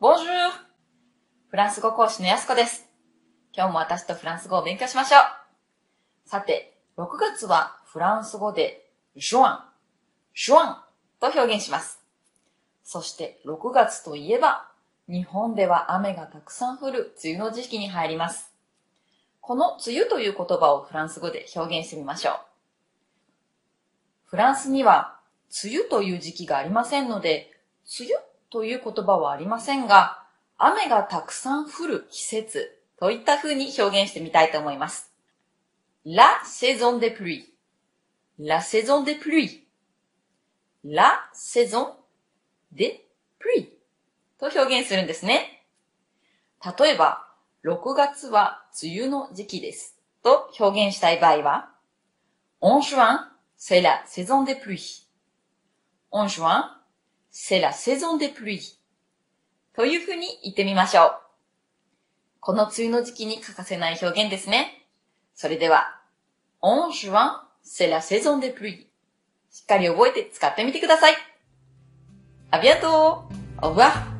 Bonjour! フランス語講師のやすこです。今日も私とフランス語を勉強しましょう。さて、6月はフランス語で、ジュアン、ジュアンと表現します。そして6月といえば、日本では雨がたくさん降る梅雨の時期に入ります。この梅雨という言葉をフランス語で表現してみましょう。フランスには梅雨という時期がありませんので、梅雨という言葉はありませんが、雨がたくさん降る季節といった風に表現してみたいと思います。La saison des pluies. La saison des pluies. La saison des pluies と表現するんですね。例えば、6月は梅雨の時期ですと表現したい場合は、En juin, c'est la saison des pluies. En juin, c'est la saison des pluies. というふうに言ってみましょう。この梅雨の時期に欠かせない表現ですね。それでは、En juin, c'est la saison des pluies. しっかり覚えて使ってみてください。À bientôt! Au revoir!